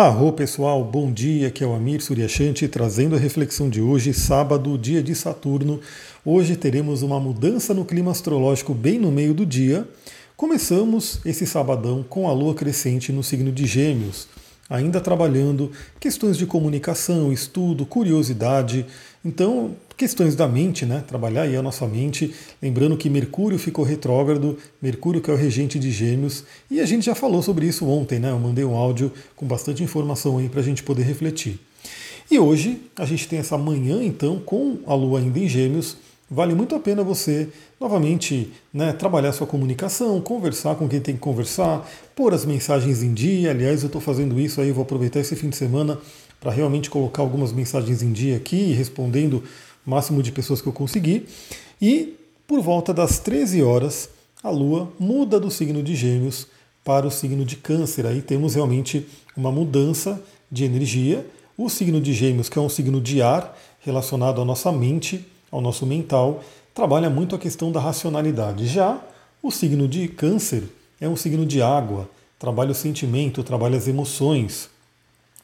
Arro pessoal, bom dia, aqui é o Amir Suryashanti trazendo a reflexão de hoje, sábado, dia de Saturno. Hoje teremos uma mudança no clima astrológico bem no meio do dia. Começamos esse sabadão com a lua crescente no signo de Gêmeos, ainda trabalhando questões de comunicação, estudo, curiosidade. Então, questões da mente, né? Trabalhar aí a nossa mente. Lembrando que Mercúrio ficou retrógrado, Mercúrio que é o regente de Gêmeos, e a gente já falou sobre isso ontem, né? Eu mandei um áudio com bastante informação aí para a gente poder refletir. E hoje a gente tem essa manhã, então, com a Lua ainda em Gêmeos. Vale muito a pena você, novamente, né, trabalhar sua comunicação, conversar com quem tem que conversar, pôr as mensagens em dia. Aliás, eu estou fazendo isso aí, vou aproveitar esse fim de semana para realmente colocar algumas mensagens em dia aqui, respondendo máximo de pessoas que eu conseguir. E por volta das 13 horas, a Lua muda do signo de Gêmeos para o signo de Câncer. Aí temos realmente uma mudança de energia. O signo de Gêmeos, que é um signo de ar relacionado à nossa mente, ao nosso mental, trabalha muito a questão da racionalidade. Já o signo de Câncer é um signo de água, trabalha o sentimento, trabalha as emoções.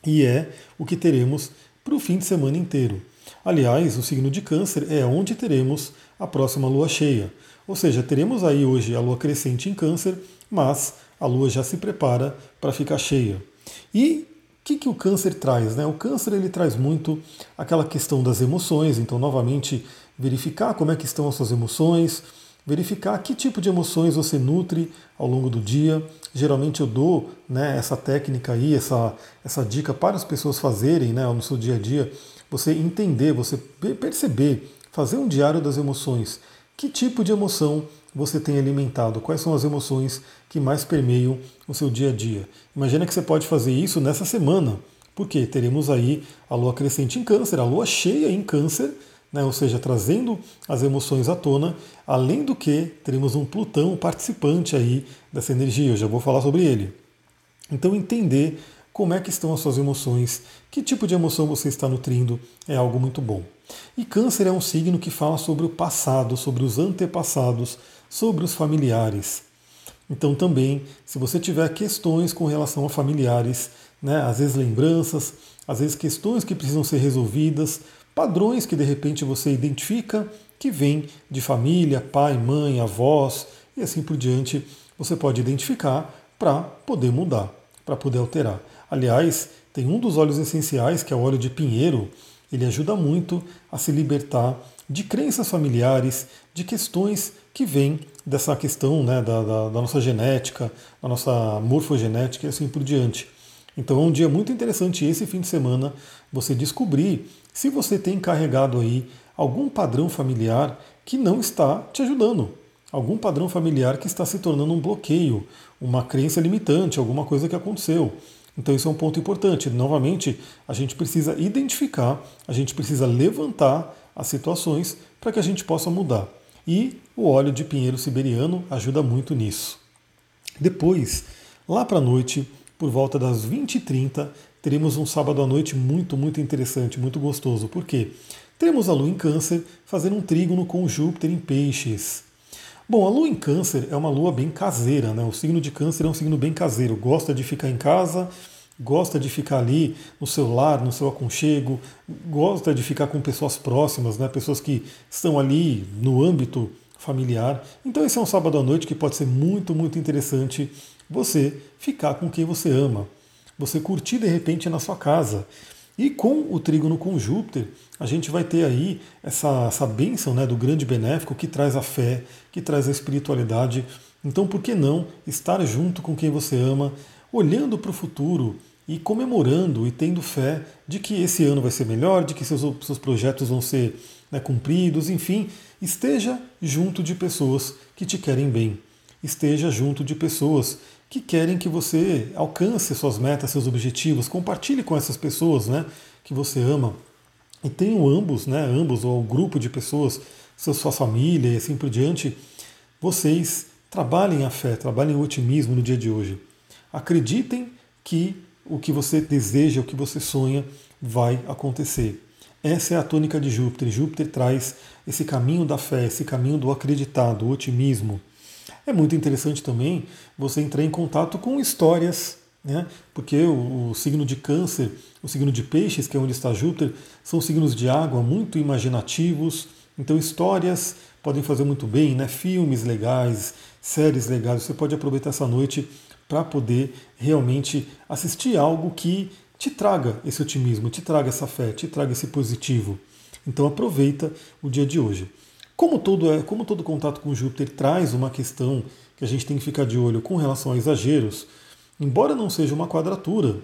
E é o que teremos para o fim de semana inteiro. Aliás, o signo de Câncer é onde teremos a próxima lua cheia. Ou seja, teremos aí hoje a lua crescente em Câncer, mas a lua já se prepara para ficar cheia. E que, que o câncer traz? Né? O câncer ele traz muito aquela questão das emoções, então novamente verificar como é que estão as suas emoções, verificar que tipo de emoções você nutre ao longo do dia. Geralmente eu dou né, essa técnica aí, essa, essa dica para as pessoas fazerem né, no seu dia a dia você entender, você perceber, fazer um diário das emoções. Que tipo de emoção você tem alimentado? Quais são as emoções que mais permeiam o seu dia a dia? Imagina que você pode fazer isso nessa semana, porque teremos aí a lua crescente em câncer, a lua cheia em câncer, né? ou seja, trazendo as emoções à tona, além do que teremos um Plutão participante aí dessa energia, eu já vou falar sobre ele. Então entender como é que estão as suas emoções, que tipo de emoção você está nutrindo, é algo muito bom. E Câncer é um signo que fala sobre o passado, sobre os antepassados, sobre os familiares. Então também, se você tiver questões com relação a familiares, né, às vezes lembranças, às vezes questões que precisam ser resolvidas, padrões que de repente você identifica que vêm de família, pai, mãe, avós e assim por diante, você pode identificar para poder mudar, para poder alterar. Aliás, tem um dos óleos essenciais, que é o óleo de pinheiro, ele ajuda muito a se libertar de crenças familiares, de questões que vêm dessa questão né, da, da, da, nossa genética, da nossa morfogenética e assim por diante. Então é um dia muito interessante esse fim de semana você descobrir se você tem carregado aí algum padrão familiar que não está te ajudando, algum padrão familiar que está se tornando um bloqueio, uma crença limitante, alguma coisa que aconteceu. Então isso é um ponto importante. Novamente, a gente precisa identificar, a gente precisa levantar as situações para que a gente possa mudar. E o óleo de pinheiro siberiano ajuda muito nisso. Depois, lá para a noite, por volta das 20h30, teremos um sábado à noite muito, muito interessante, muito gostoso. Por quê? Teremos a Lua em Câncer fazendo um trígono com Júpiter em Peixes. Bom, a lua em câncer é uma lua bem caseira, né? O signo de câncer é um signo bem caseiro, gosta de ficar em casa, gosta de ficar ali no seu lar, no seu aconchego, gosta de ficar com pessoas próximas, né? Pessoas que estão ali no âmbito familiar. Então esse é um sábado à noite que pode ser muito, muito interessante você ficar com quem você ama. Você curtir de repente na sua casa. E com o trígono com Júpiter, a gente vai ter aí essa, essa bênção né, do grande benéfico que traz a fé, que traz a espiritualidade. Então, por que não estar junto com quem você ama, olhando para o futuro e comemorando e tendo fé de que esse ano vai ser melhor, de que seus, seus projetos vão ser né, cumpridos, enfim, esteja junto de pessoas que te querem bem. Esteja junto de pessoas que querem que você alcance suas metas, seus objetivos, compartilhe com essas pessoas né, que você ama. E tenham ambos, né, ambos, ou um grupo de pessoas, sua família e assim por diante, vocês trabalhem a fé, trabalhem o otimismo no dia de hoje. Acreditem que o que você deseja, o que você sonha, vai acontecer. Essa é a tônica de Júpiter. Júpiter traz esse caminho da fé, esse caminho do acreditar, do otimismo. É muito interessante também você entrar em contato com histórias né? porque o, o, signo de câncer, o signo de peixes, que é onde está Júpiter, são signos de água muito imaginativos, então histórias podem fazer muito bem, né? filmes legais, séries legais, você pode aproveitar essa noite para poder realmente assistir algo que te traga esse otimismo, te traga essa fé, te traga esse positivo. Então aproveita o dia de hoje. Como todo, é, como todo contato com Júpiter traz uma questão que a gente tem que ficar de olho com relação a exageros, embora não seja uma quadratura,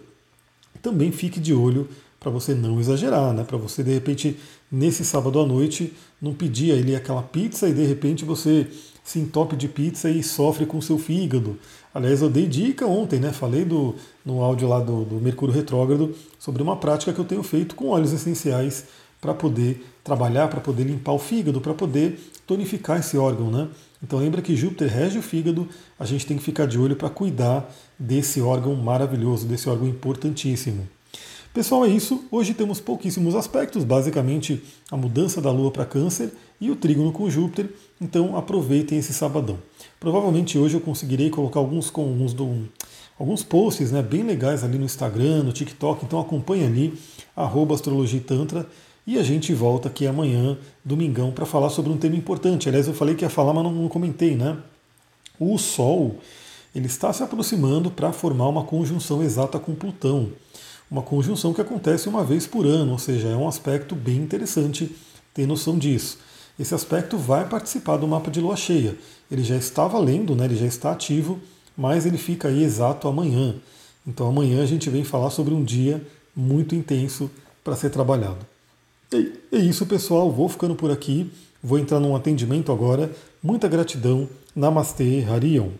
também fique de olho para você não exagerar, né? Para você de repente nesse sábado à noite não pedir ali aquela pizza e de repente você se entope de pizza e sofre com seu fígado. Aliás, eu dei dica ontem, né? Falei do, no áudio lá do, do Mercúrio Retrógrado sobre uma prática que eu tenho feito com óleos essenciais para poder trabalhar, para poder limpar o fígado, para poder tonificar esse órgão, né? Então lembra que Júpiter rege o fígado, a gente tem que ficar de olho para cuidar desse órgão maravilhoso, desse órgão importantíssimo. Pessoal, é isso. Hoje temos pouquíssimos aspectos, basicamente a mudança da Lua para Câncer e o trígono com Júpiter. Então aproveitem esse sabadão. Provavelmente hoje eu conseguirei colocar alguns com alguns, do, alguns posts né, bem legais ali no Instagram, no TikTok. Então acompanhe ali, arroba Astrologia Tantra. E a gente volta aqui amanhã, domingão, para falar sobre um tema importante. Aliás, eu falei que ia falar, mas não, não comentei, né? O Sol ele está se aproximando para formar uma conjunção exata com Plutão. Uma conjunção que acontece uma vez por ano, ou seja, é um aspecto bem interessante ter noção disso. Esse aspecto vai participar do mapa de lua cheia. Ele já está valendo, né? ele já está ativo, mas ele fica aí exato amanhã. Então amanhã a gente vem falar sobre um dia muito intenso para ser trabalhado. É isso, pessoal. Vou ficando por aqui. Vou entrar num atendimento agora. Muita gratidão. Namastê, Harion.